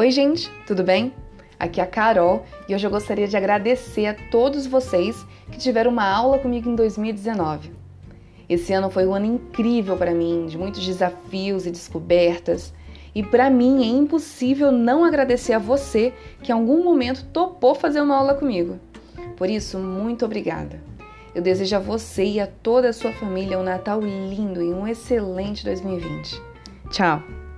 Oi, gente, tudo bem? Aqui é a Carol e hoje eu gostaria de agradecer a todos vocês que tiveram uma aula comigo em 2019. Esse ano foi um ano incrível para mim, de muitos desafios e descobertas. E para mim é impossível não agradecer a você que em algum momento topou fazer uma aula comigo. Por isso, muito obrigada. Eu desejo a você e a toda a sua família um Natal lindo e um excelente 2020. Tchau!